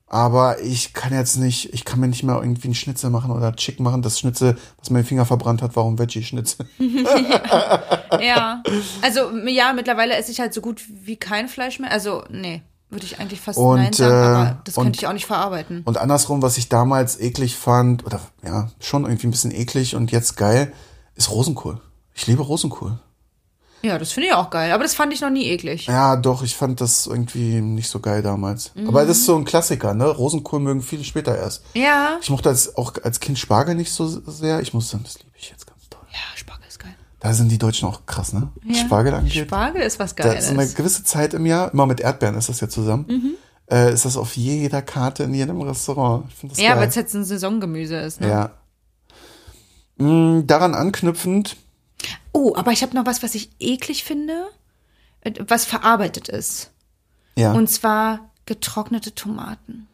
Aber ich kann jetzt nicht, ich kann mir nicht mehr irgendwie einen Schnitzel machen oder Chicken machen. Das Schnitzel, was mein Finger verbrannt hat, warum Veggie-Schnitzel? Ja. Also, ja, mittlerweile esse ich halt so gut wie kein Fleisch mehr. Also, nee, würde ich eigentlich fast Und, nein sagen, aber das und- könnte ich auch nicht verarbeiten. Und andersrum, was ich damals eklig fand, oder ja, schon irgendwie ein bisschen eklig und jetzt geil, ist Rosenkohl. Ich liebe Rosenkohl. Ja, das finde ich auch geil. Aber das fand ich noch nie eklig. Ja, doch, ich fand das irgendwie nicht so geil damals. Aber das ist so ein Klassiker, ne? Rosenkohl mögen viele später erst. Ja. Ich mochte als, auch als Kind Spargel nicht so sehr. Ich muss sagen, das liebe ich jetzt ganz toll. Ja, Spargel ist geil. Da sind die Deutschen auch krass, ne? Ja. Spargel angeht. Spargel ist was da Geiles. ist so eine gewisse Zeit im Jahr, immer mit Erdbeeren ist das ja zusammen, Mhm. äh, ist das auf jeder Karte in jedem Restaurant. Ja, weil es jetzt ein Saisongemüse ist, ne? Ja. Mm, daran anknüpfend, Oh, aber ich habe noch was, was ich eklig finde, äh, was verarbeitet ist. ja, Und zwar getrocknete Tomaten.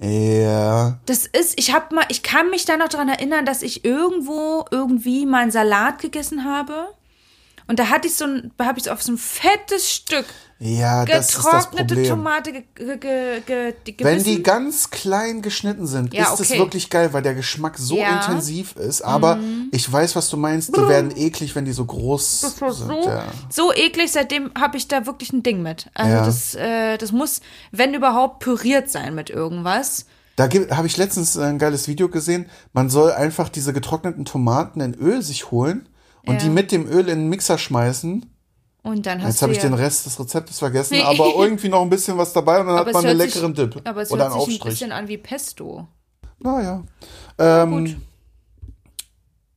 Ja. Das ist, ich habe mal, ich kann mich da noch dran erinnern, dass ich irgendwo irgendwie mal einen Salat gegessen habe. Und da hatte ich so ein, habe ich so auf so ein fettes Stück Ja, das ist das getrocknete. Tomate ge, ge, ge, ge, die Wenn die gebissen. ganz klein geschnitten sind, Ja, ist es okay. wirklich geil, weil der Geschmack so Ja. Mhm. intensiv ist. Aber ich weiß, was du meinst. Die werden eklig, wenn die so groß Das war sind. so, Ja. so eklig, seitdem habe ich da wirklich ein Ding mit. Also das, äh, das muss, wenn überhaupt, püriert sein mit irgendwas. Da habe ich letztens ein geiles Video gesehen. Man soll einfach diese getrockneten Tomaten in Öl sich holen und Ja. die mit dem Öl in den Mixer schmeißen. Und dann hast Jetzt habe ich ja, den Rest des Rezeptes vergessen, Nee. aber irgendwie noch ein bisschen was dabei und dann Aber hat man einen hört sich- leckeren Dip aber es oder hört einen sich ein bisschen an wie Pesto. Naja. Ähm, Gut.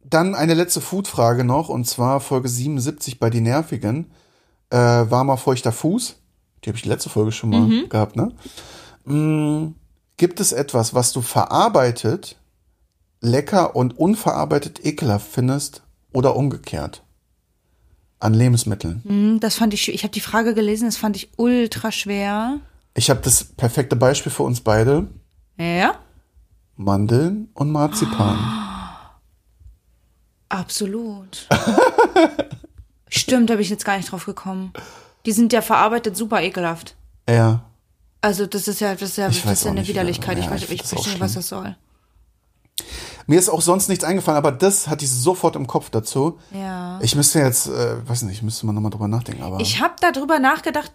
Dann eine letzte Food-Frage noch, und zwar Folge 77 bei Die Nervigen. Äh, warmer, feuchter Fuß. Die habe ich die letzte Folge schon mal Mhm. gehabt, ne? Mm, gibt es etwas, was du verarbeitet, lecker und unverarbeitet ekelhaft findest oder umgekehrt? An Lebensmitteln. Hm, Das fand ich, ich habe die Frage gelesen, das fand ich ultra schwer. Ich habe das perfekte Beispiel für uns beide. Ja? Mandeln und Marzipan. Absolut. Stimmt, da bin ich jetzt gar nicht drauf gekommen. Die sind ja verarbeitet super ekelhaft. Ja. Also das ist ja, das ist ja, Ich das weiß ist ja eine Widerlichkeit. Ich ja, weiß, ich ich, verstehe nicht, was das soll. Mir ist auch sonst nichts eingefallen, aber das hatte ich sofort im Kopf dazu. Ja. Ich müsste jetzt, äh, weiß nicht, müsste man nochmal drüber nachdenken, aber. Ich habe darüber nachgedacht,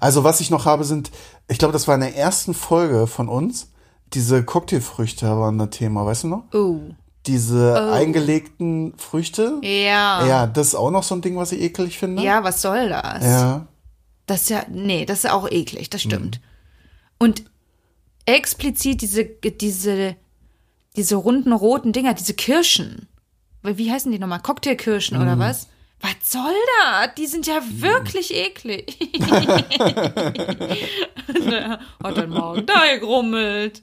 also was ich noch habe, sind, ich glaube, das war in der ersten Folge von uns. Diese Cocktailfrüchte waren das Thema, weißt du noch? oh, Diese eingelegten Früchte. ja. Ja, das ist auch noch so ein Ding, was ich eklig finde. Ja, was soll das? Ja. Das ist ja, nee, das ist auch eklig, das stimmt. Mhm. Und explizit diese, diese, diese runden roten Dinger, diese Kirschen. Wie heißen die nochmal? Cocktailkirschen Mhm. oder was? Was soll das? Die sind ja wirklich eklig. Der Hat dein Magen da gegrummelt.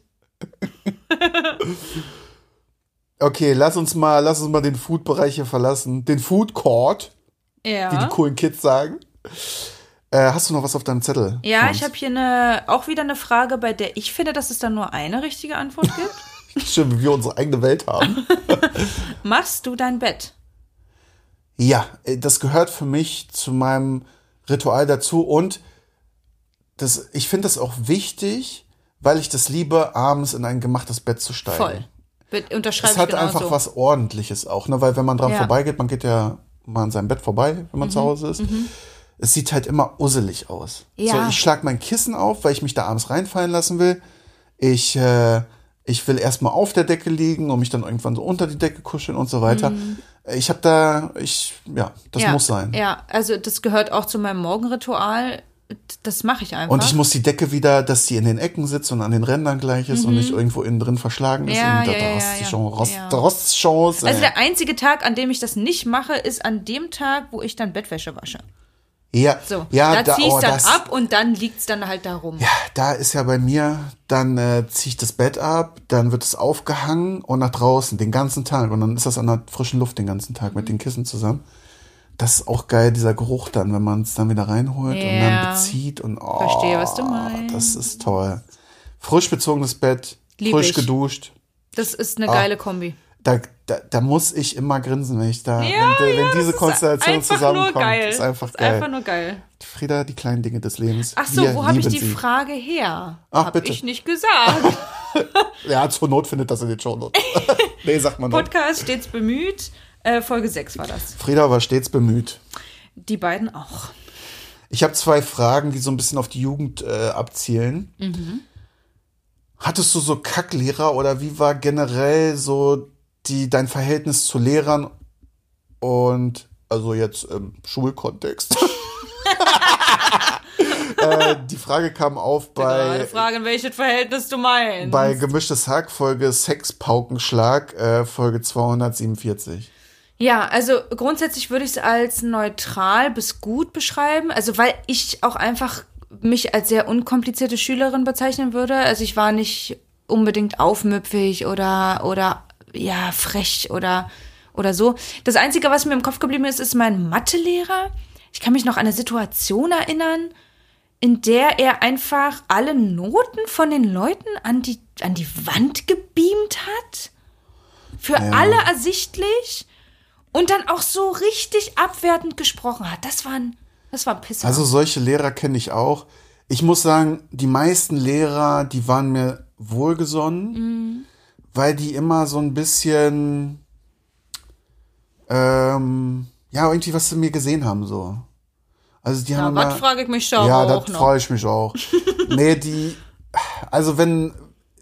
Okay, lass uns mal, lass uns mal den Food-Bereich hier verlassen. Den Food Court, wie die Ja. coolen Kids sagen. Äh, hast du noch was auf deinem Zettel? Ja, ich habe hier eine, auch wieder eine Frage, bei der ich finde, dass es dann nur eine richtige Antwort gibt. Schön, wie wir unsere eigene Welt haben. Machst du dein Bett? Ja, äh, das gehört für mich zu meinem Ritual dazu und das, ich finde das auch wichtig, weil ich das liebe, abends in ein gemachtes Bett zu steigen. Voll. Be- Unterschreibe Es hat genau einfach so. was Ordentliches auch, ne? Weil wenn man dran Ja. Mhm. vorbeigeht, man geht ja mal an seinem Bett vorbei, wenn man zu Hause ist. Es sieht halt immer usselig aus. Ja. So, ich schlag mein Kissen auf, weil ich mich da abends reinfallen lassen will. Ich, äh, ich will erstmal auf der Decke liegen und mich dann irgendwann so unter die Decke kuscheln und so weiter. Ich habe da, ich, ja, das Mhm. ja, muss sein. Ja, also das gehört auch zu meinem Morgenritual. Das mache ich einfach. Und ich muss die Decke wieder, dass sie in den Ecken sitzt und an den Rändern gleich ist und nicht irgendwo innen drin verschlagen ist. Mhm. Ja, und da, ja, da hast ja. Chance, Rost, Ja. Rostchance. also ey. der einzige Tag, an dem ich das nicht mache, ist an dem Tag, wo ich dann Bettwäsche wasche. Ja, So, ja, da, zieh ich oh, dann das, ab und dann liegt's dann halt da rum. Ja, da ist ja bei mir, dann äh, ziehe ich das Bett ab, dann wird es aufgehangen und nach draußen den ganzen Tag. Und dann ist das an der frischen Luft den ganzen Tag mit den Kissen zusammen. Das ist auch geil, dieser Geruch dann, wenn man es dann wieder reinholt und dann Ja. bezieht und oh, Verstehe, was du meinst. Das ist toll. Frisch bezogenes Bett, Lieb frisch ich. geduscht. Das ist eine Ah. geile Kombi. Da, da, da muss ich immer grinsen, wenn ich da, Ja, wenn, wenn ja, diese das Konstellation ist zusammenkommt. Nur geil. Ist einfach Das geil. Einfach nur geil. Frieda, die kleinen Dinge des Lebens. Ach so, Wir wo habe ich die sie. Frage her? Ach, hab bitte. ich nicht gesagt. Ja, zur Not findet das in den Shownotes. nee, sagt man. Podcast stets bemüht. Äh, Folge 6 war das. Frieda war stets bemüht. Die beiden auch. Ich habe zwei Fragen, die so ein bisschen auf die Jugend äh, abzielen. Mhm. Hattest du so Kacklehrer oder wie war generell so die, dein Verhältnis zu Lehrern und also jetzt im Schulkontext? äh, die Frage kam auf Gerade bei, fragen, welches Verhältnis du meinst. bei Gemischtes Hack, Folge Sexpaukenschlag, äh, Folge 247. Ja, also grundsätzlich würde ich es als neutral bis gut beschreiben. Also weil ich auch einfach mich als sehr unkomplizierte Schülerin bezeichnen würde. Also ich war nicht unbedingt aufmüpfig oder oder ja frech oder oder so. Das einzige, was mir im Kopf geblieben ist, ist mein Mathelehrer. Ich kann mich noch an eine Situation erinnern. in der er einfach alle Noten von den Leuten an die, an die Wand gebeamt hat. Für Ja. alle ersichtlich. Und dann auch so richtig abwertend gesprochen hat. Das war ein, das war ein Pisser. Also solche Lehrer kenne ich auch. Ich muss sagen, die meisten Lehrer, die waren mir wohlgesonnen, Mhm. Weil die immer so ein bisschen, ähm, ja, irgendwie was sie mir gesehen haben, so. Also die ja, haben immer, frage ich mich da ja, das freue ich mich auch. nee, die, also wenn,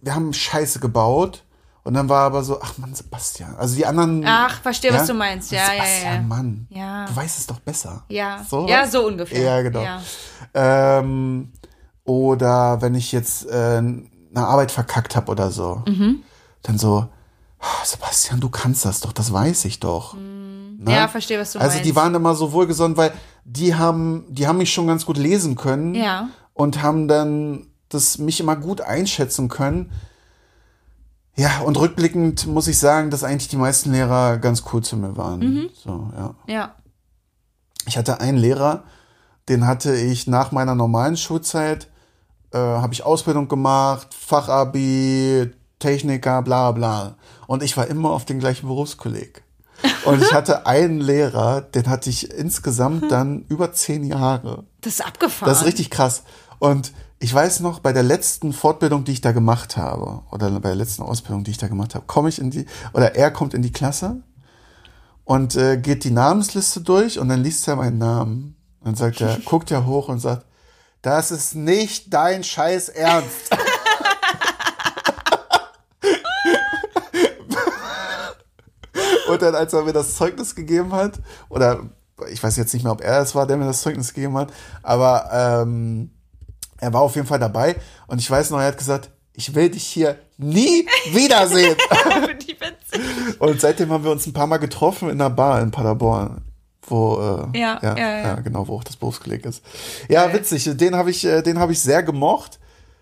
wir haben Scheiße gebaut und dann war aber so, ach Mann, Sebastian. Also die anderen. Ach, verstehe, was du meinst. Ja, ja, Sebastian, ja. Mann. Ja. Du weißt es doch besser. Ja. So, ja, so ungefähr. Ja, genau. Ja. Ähm, oder wenn ich jetzt äh, eine Arbeit verkackt habe oder so, Mhm. Dann so, "Ah, Sebastian, du kannst das doch, das weiß ich doch. Ne? Ja, verstehe, was du also meinst. die waren immer so wohlgesonnen, weil die haben, die haben mich schon ganz gut lesen können Ja. und haben dann das mich immer gut einschätzen können. Ja, und rückblickend muss ich sagen, dass eigentlich die meisten Lehrer ganz cool zu mir waren. Mhm. So, ja. Ja. Ich hatte einen Lehrer, den hatte ich nach meiner normalen Schulzeit, äh, habe ich Ausbildung gemacht, Fachabi, Techniker, bla bla. Und ich war immer auf den gleichen Berufskolleg. Und ich hatte einen Lehrer, den hatte ich insgesamt dann über zehn Jahre. Das ist abgefahren. Das ist richtig krass. Und ich weiß noch, bei der letzten Fortbildung, die ich da gemacht habe, oder bei der letzten Ausbildung, die ich da gemacht habe, komme ich in die, oder er kommt in die Klasse und äh, geht die Namensliste durch und dann liest er meinen Namen. Und dann sagt er, guckt er hoch und sagt, das ist nicht dein Scheiß Ernst. Und dann, als er mir das Zeugnis gegeben hat, oder ich weiß jetzt nicht mehr, ob er es war, der mir das Zeugnis gegeben hat, aber ähm, er war auf jeden Fall dabei und ich weiß noch, er hat gesagt, ich will dich hier nie wiedersehen. Und seitdem haben wir uns ein paar Mal getroffen in einer Bar in Paderborn. Wo, äh, Ja, ja, ja, ja. genau, wo auch das Berufskolleg ist. Ja, Geil. witzig. Den habe ich, äh, den habe ich sehr gemocht.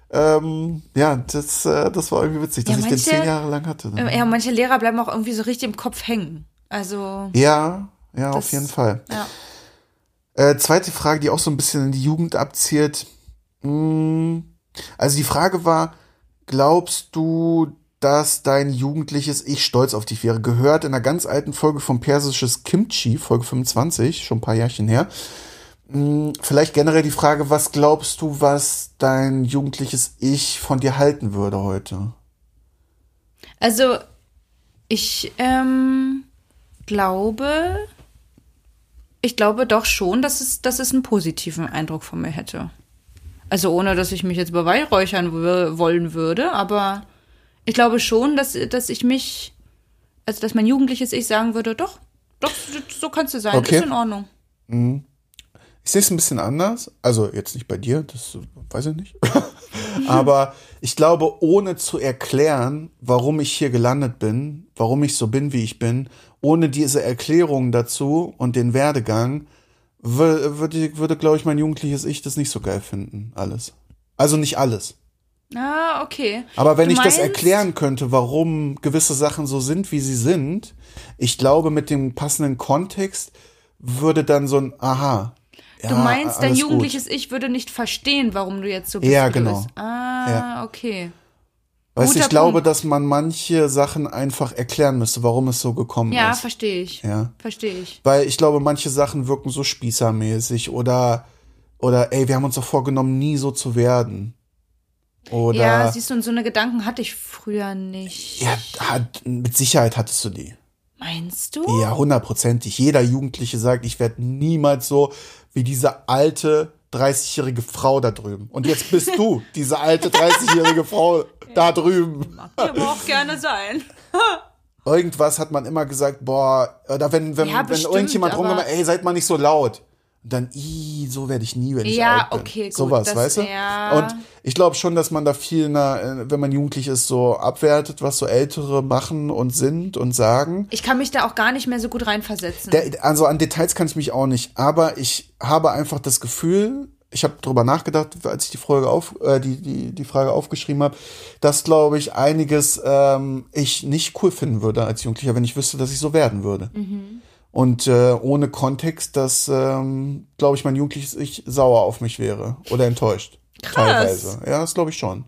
Ähm, ja, das, äh, das war irgendwie witzig, dass Ja, ich den manche- zehn Jahre lang hatte. Ja, manche Lehrer bleiben auch irgendwie so richtig im Kopf hängen. Also, Ja, ja, auf Das- jeden Fall. ja. Äh, zweite Frage, die auch so ein bisschen in die Jugend abzielt. Hm, also die Frage war, glaubst du, dass dein jugendliches Ich stolz auf dich wäre? Gehört in einer ganz alten Folge vom Persisches Kimchi, Folge 25, schon ein paar Jährchen her. Hm, vielleicht generell die Frage, was glaubst du, was dein jugendliches Ich von dir halten würde heute? Also, ich ähm, glaube, ich glaube doch schon, dass es, dass es einen positiven Eindruck von mir hätte. Also ohne, dass ich mich jetzt beweihräuchern wollen würde, aber ich glaube schon, dass, dass ich mich, also dass mein jugendliches Ich sagen würde, doch, doch, so kannst du sein, Okay. ist in Ordnung. Ich sehe es ein bisschen anders. Also jetzt nicht bei dir, das weiß ich nicht. Aber ich glaube, ohne zu erklären, warum ich hier gelandet bin, warum ich so bin, wie ich bin, ohne diese Erklärung dazu und den Werdegang, wür- würde, würde glaube ich, mein jugendliches Ich das nicht so geil finden. Alles. Also nicht alles. Ah, okay. Aber wenn Du ich das meinst- erklären könnte, warum gewisse Sachen so sind, wie sie sind, ich glaube, mit dem passenden Kontext würde dann so ein Aha. Du ja, meinst, dein alles gut. jugendliches Ich würde nicht verstehen, warum du jetzt so bist. Ja, du genau. bist. Ah, Ja. okay. Weißt du, ich glaube, Punkt. dass man manche Sachen einfach erklären müsste, warum es so gekommen Ja, ist. verstehe ich. Ja. Verstehe ich. Weil ich glaube, manche Sachen wirken so spießermäßig oder, oder, ey, wir haben uns doch vorgenommen, nie so zu werden. Oder, ja, siehst du, und so eine Gedanken hatte ich früher nicht. ja, hat, mit Sicherheit hattest du die. Meinst du? Ja, hundertprozentig. Jeder Jugendliche sagt, ich werde niemals so wie diese alte 30-jährige Frau da drüben. Und jetzt bist du diese alte 30-jährige Frau da drüben. Mag aber auch gerne sein. irgendwas hat man immer gesagt, boah, oder wenn, wenn, Ja, wenn bestimmt, irgendjemand rumgemacht, ey, seid mal nicht so laut. Dann, i, so werde ich nie, wenn ich Ja, alt bin. okay, gut, Sowas, weißt du? ja. Und ich glaube schon, dass man da viel, na, äh, wenn man jugendlich ist, so abwertet, was so Ältere machen und sind und sagen. Ich kann mich da auch gar nicht mehr so gut reinversetzen. Der, also an Details kann ich mich auch nicht, aber ich habe einfach das Gefühl, ich habe drüber nachgedacht, als ich die Folge auf, äh, die, die, die Frage aufgeschrieben habe, dass, glaube ich, einiges ähm, ich nicht cool finden würde als Jugendlicher, wenn ich wüsste, dass ich so werden würde. Und äh, ohne Kontext, dass, ähm, glaube ich, mein jugendliches Ich sauer auf mich wäre oder enttäuscht. Krass. Teilweise. Ja, das glaube ich schon.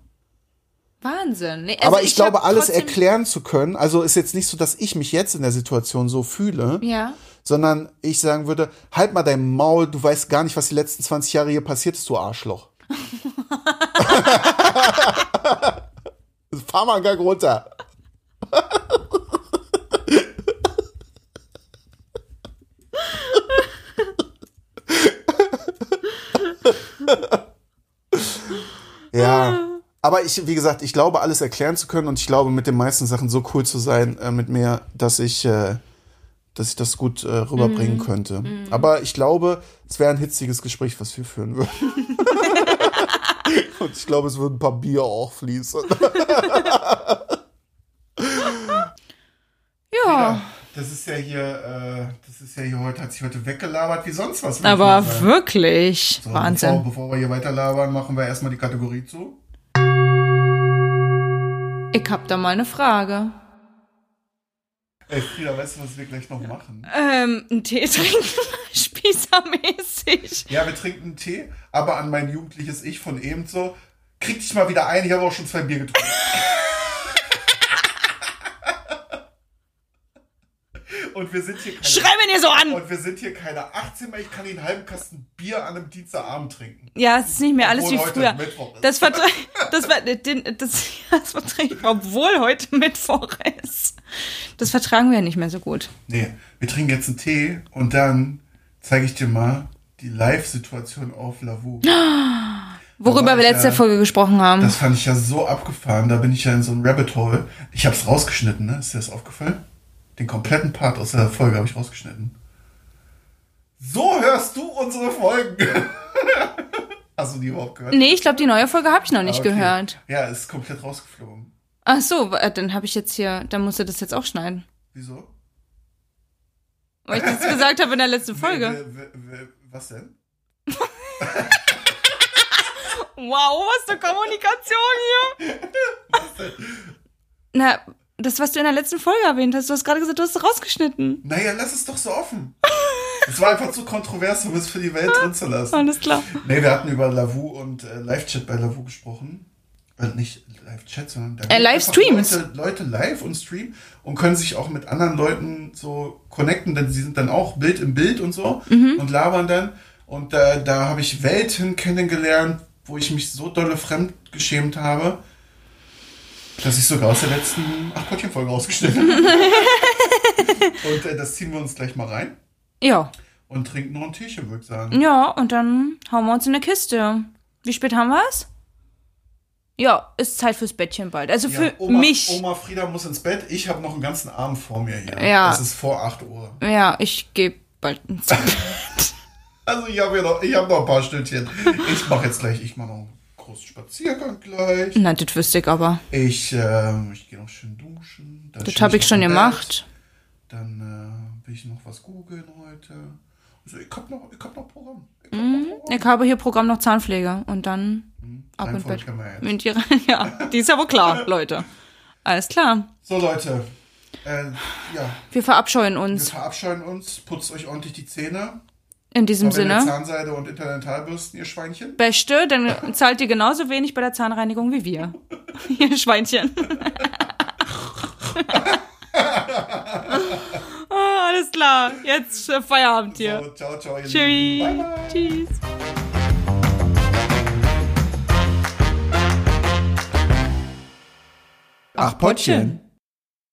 Wahnsinn. Nee, also Aber ich, glaube, hab alles erklären zu können, also ist jetzt nicht so, dass ich mich jetzt in der Situation so fühle, Ja. sondern ich sagen würde, halt mal dein Maul, du weißt gar nicht, was die letzten 20 Jahre hier passiert ist, du Arschloch. Fahr mal einen Gang runter. ja. Aber ich, wie gesagt, ich glaube, alles erklären zu können und ich glaube, mit den meisten Sachen so cool zu sein äh, mit mir, dass ich, äh, dass ich das gut äh, rüberbringen könnte. Aber ich glaube, es wäre ein hitziges Gespräch, was wir führen würden. und ich glaube, es würden ein paar Bier auch fließen. Ja. Das ist ja hier, äh, das ist ja hier heute, hat sich heute weggelabert wie sonst was. Aber wirklich. So, Wahnsinn. Bevor, bevor wir hier weiter labern, machen wir erstmal die Kategorie zu. Ich hab da mal eine Frage. Ey, Frieda, weißt du, was wir gleich noch machen? Ähm, einen Tee trinken, spießermäßig. Ja, wir trinken Tee, aber an mein jugendliches Ich von eben so, krieg dich mal wieder ein, ich habe auch schon zwei Bier getrunken. Und wir sind hier keine, Schrei mir nicht so an! und wir sind hier keine 18 mehr, ich kann den halben Kasten Bier an einem Dienstagabend trinken. Ja, es ist nicht mehr alles Obwohl wie früher. Das verträgt, das, ver- den, das, das verträgt, obwohl heute Mittwoch ist. Das vertragen wir ja nicht mehr so gut. Nee, wir trinken jetzt einen Tee und dann zeige ich dir mal die Live-Situation auf Lavu. Worüber wir letzte äh, Folge gesprochen haben. Das fand ich ja so abgefahren. Da bin ich ja in so ein Rabbit Hole. Ich hab's rausgeschnitten, ne? Ist dir das aufgefallen? Den kompletten Part aus der Folge habe ich rausgeschnitten. So hörst du unsere Folgen. Hast du die überhaupt gehört? nee, ich glaube, die neue Folge habe ich noch nicht Ah, okay. gehört. Ja, ist komplett rausgeflogen. Ach so, äh, dann habe ich jetzt hier, dann musst du das jetzt auch schneiden. Wieso? Weil ich das gesagt habe in der letzten Folge. Was denn? Wow, was eine Kommunikation hier. Na, das, was du in der letzten Folge erwähnt hast, du hast gerade gesagt, du hast es rausgeschnitten. Naja, lass es doch so offen. Es war einfach zu kontrovers, um es für die Welt drin zu lassen. Alles klar. Nee, wir hatten über Lavu und äh, Live-Chat bei Lavu gesprochen. Äh, nicht Live-Chat, sondern da Äh, Livestreams. Leute, Leute live und streamen und können sich auch mit anderen Leuten so connecten, denn sie sind dann auch Bild im Bild und so Mhm. und labern dann. Und da, da habe ich Welten kennengelernt, wo ich mich so dolle fremd geschämt habe, dass ich sogar aus der letzten Acht-Pottchen-Folge rausgeschnitten habe. und äh, das ziehen wir uns gleich mal rein Ja. und trinken noch ein Teechen, würde ich sagen. Ja, und dann hauen wir uns in eine Kiste. Wie spät haben wir es? Ja, ist Zeit fürs Bettchen bald. Also für Ja, Oma, mich. Oma Frieda muss ins Bett. Ich habe noch einen ganzen Abend vor mir hier. Ja. Es ist vor 8 Uhr. Ja, ich gehe bald ins Bett. Also ich habe noch, ich hab noch ein paar Stündchen. Ich mache jetzt gleich, ich mache noch großen Spaziergang gleich. Na, das wüsste ich aber. Ich, ähm, ich gehe noch schön duschen. Dann Das habe ich schon Bett. gemacht. Dann äh, will ich noch was googeln heute. Also ich habe noch, ich hab noch Programm. Ich hab Mhm. noch Programm. Ich habe hier Programm noch Zahnpflege und dann ab ins Bett. wir. Mit ihrer, ja, die ist ja wohl klar, Leute. Alles klar. So Leute, äh, ja, Wir verabscheuen wir uns verabscheuen uns. Putzt euch ordentlich die Zähne. In diesem Sinne. Zahnseide und Interdentalbürsten, ihr Schweinchen. Beste, dann zahlt ihr genauso wenig bei der Zahnreinigung wie wir. Ihr Schweinchen. ah, alles klar. Jetzt äh, Feierabend hier. So, ciao, ciao, ihr Tschüss. Bye, bye. Tschüss. Ach, Pottchen.